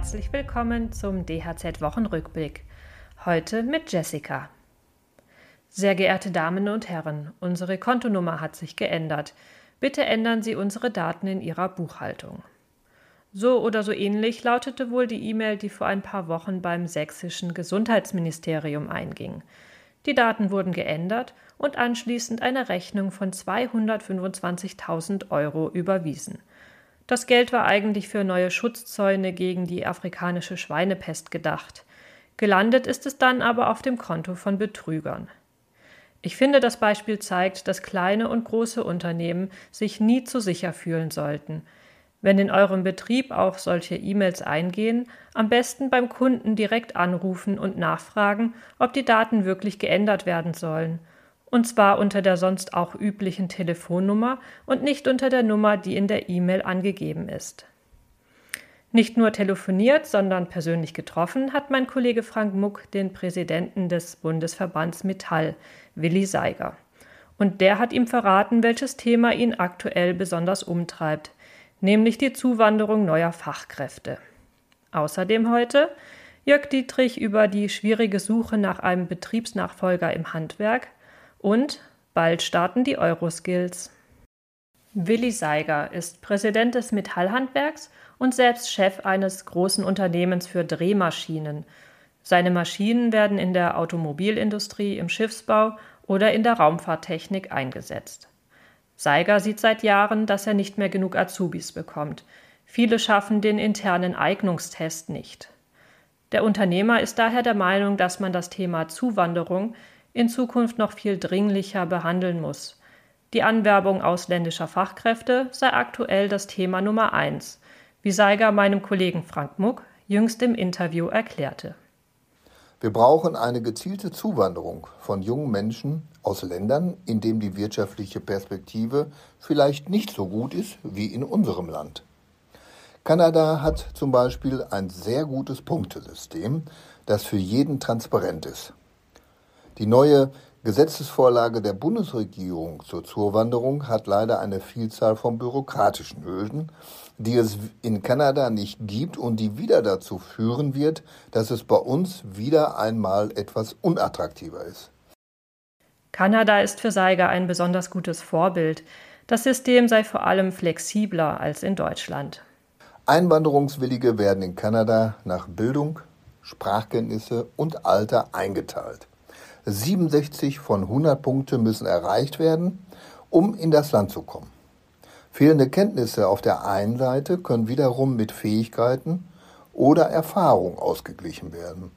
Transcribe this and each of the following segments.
Herzlich willkommen zum DHZ Wochenrückblick. Heute mit Jessica. Sehr geehrte Damen und Herren, unsere Kontonummer hat sich geändert. Bitte ändern Sie unsere Daten in Ihrer Buchhaltung. So oder so ähnlich lautete wohl die E-Mail, die vor ein paar Wochen beim sächsischen Gesundheitsministerium einging. Die Daten wurden geändert und anschließend eine Rechnung von 225.000 Euro überwiesen. Das Geld war eigentlich für neue Schutzzäune gegen die afrikanische Schweinepest gedacht. Gelandet ist es dann aber auf dem Konto von Betrügern. Ich finde, das Beispiel zeigt, dass kleine und große Unternehmen sich nie zu sicher fühlen sollten. Wenn in eurem Betrieb auch solche E-Mails eingehen, am besten beim Kunden direkt anrufen und nachfragen, ob die Daten wirklich geändert werden sollen. Und zwar unter der sonst auch üblichen Telefonnummer und nicht unter der Nummer, die in der E-Mail angegeben ist. Nicht nur telefoniert, sondern persönlich getroffen hat mein Kollege Frank Muck den Präsidenten des Bundesverbands Metall, Willi Seiger. Und der hat ihm verraten, welches Thema ihn aktuell besonders umtreibt, nämlich die Zuwanderung neuer Fachkräfte. Außerdem heute Jörg Dietrich über die schwierige Suche nach einem Betriebsnachfolger im Handwerk und bald starten die Euroskills. Willi Seiger ist Präsident des Metallhandwerks und selbst Chef eines großen Unternehmens für Drehmaschinen. Seine Maschinen werden in der Automobilindustrie, im Schiffsbau oder in der Raumfahrttechnik eingesetzt. Seiger sieht seit Jahren, dass er nicht mehr genug Azubis bekommt. Viele schaffen den internen Eignungstest nicht. Der Unternehmer ist daher der Meinung, dass man das Thema Zuwanderung in Zukunft noch viel dringlicher behandeln muss. Die Anwerbung ausländischer Fachkräfte sei aktuell das Thema Nummer eins, wie Seiger meinem Kollegen Frank Muck jüngst im Interview erklärte. Wir brauchen eine gezielte Zuwanderung von jungen Menschen aus Ländern, in denen die wirtschaftliche Perspektive vielleicht nicht so gut ist wie in unserem Land. Kanada hat zum Beispiel ein sehr gutes Punktesystem, das für jeden transparent ist. Die neue Gesetzesvorlage der Bundesregierung zur Zuwanderung hat leider eine Vielzahl von bürokratischen Hürden, die es in Kanada nicht gibt und die wieder dazu führen wird, dass es bei uns wieder einmal etwas unattraktiver ist. Kanada ist für Seiger ein besonders gutes Vorbild. Das System sei vor allem flexibler als in Deutschland. Einwanderungswillige werden in Kanada nach Bildung, Sprachkenntnisse und Alter eingeteilt. 67 von 100 Punkte müssen erreicht werden, um in das Land zu kommen. Fehlende Kenntnisse auf der einen Seite können wiederum mit Fähigkeiten oder Erfahrung ausgeglichen werden.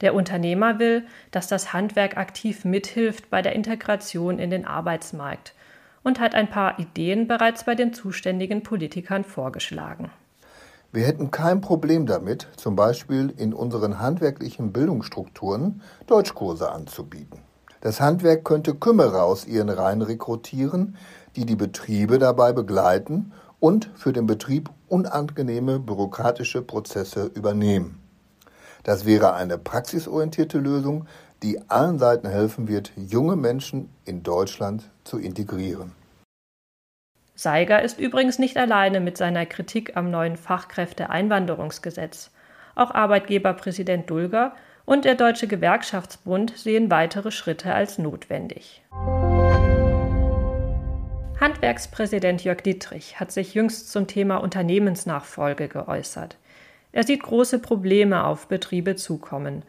Der Unternehmer will, dass das Handwerk aktiv mithilft bei der Integration in den Arbeitsmarkt und hat ein paar Ideen bereits bei den zuständigen Politikern vorgeschlagen. Wir hätten kein Problem damit, zum Beispiel in unseren handwerklichen Bildungsstrukturen Deutschkurse anzubieten. Das Handwerk könnte Kümmerer aus ihren Reihen rekrutieren, die die Betriebe dabei begleiten und für den Betrieb unangenehme bürokratische Prozesse übernehmen. Das wäre eine praxisorientierte Lösung, die allen Seiten helfen wird, junge Menschen in Deutschland zu integrieren. Seiger ist übrigens nicht alleine mit seiner Kritik am neuen Fachkräfteeinwanderungsgesetz. Auch Arbeitgeberpräsident Dulger und der Deutsche Gewerkschaftsbund sehen weitere Schritte als notwendig. Handwerkspräsident Jörg Dietrich hat sich jüngst zum Thema Unternehmensnachfolge geäußert. Er sieht große Probleme auf Betriebe zukommen.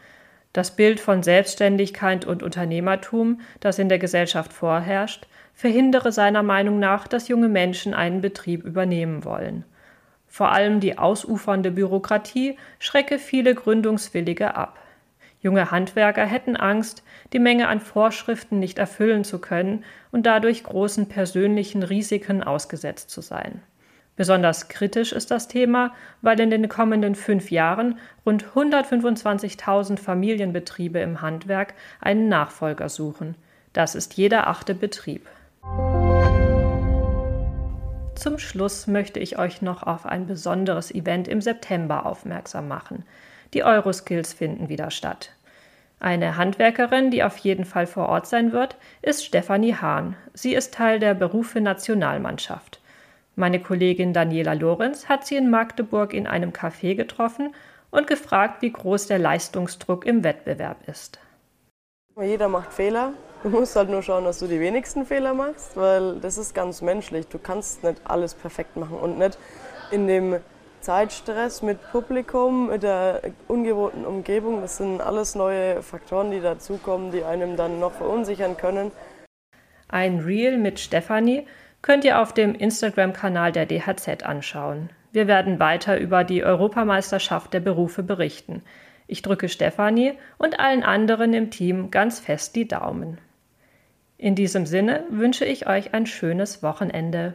Das Bild von Selbstständigkeit und Unternehmertum, das in der Gesellschaft vorherrscht, verhindere seiner Meinung nach, dass junge Menschen einen Betrieb übernehmen wollen. Vor allem die ausufernde Bürokratie schrecke viele Gründungswillige ab. Junge Handwerker hätten Angst, die Menge an Vorschriften nicht erfüllen zu können und dadurch großen persönlichen Risiken ausgesetzt zu sein. Besonders kritisch ist das Thema, weil in den kommenden fünf Jahren rund 125.000 Familienbetriebe im Handwerk einen Nachfolger suchen. Das ist jeder achte Betrieb. Zum Schluss möchte ich euch noch auf ein besonderes Event im September aufmerksam machen. Die Euroskills finden wieder statt. Eine Handwerkerin, die auf jeden Fall vor Ort sein wird, ist Stefanie Hahn. Sie ist Teil der Berufe Nationalmannschaft. Meine Kollegin Daniela Lorenz hat sie in Magdeburg in einem Café getroffen und gefragt, wie groß der Leistungsdruck im Wettbewerb ist. Jeder macht Fehler. Du musst halt nur schauen, dass du die wenigsten Fehler machst, weil das ist ganz menschlich. Du kannst nicht alles perfekt machen und nicht in dem Zeitstress mit Publikum, mit der ungewohnten Umgebung. Das sind alles neue Faktoren, die dazukommen, die einem dann noch verunsichern können. Ein Reel mit Stefanie könnt ihr auf dem Instagram-Kanal der DHZ anschauen. Wir werden weiter über die Europameisterschaft der Berufe berichten. Ich drücke Stefanie und allen anderen im Team ganz fest die Daumen. In diesem Sinne wünsche ich euch ein schönes Wochenende.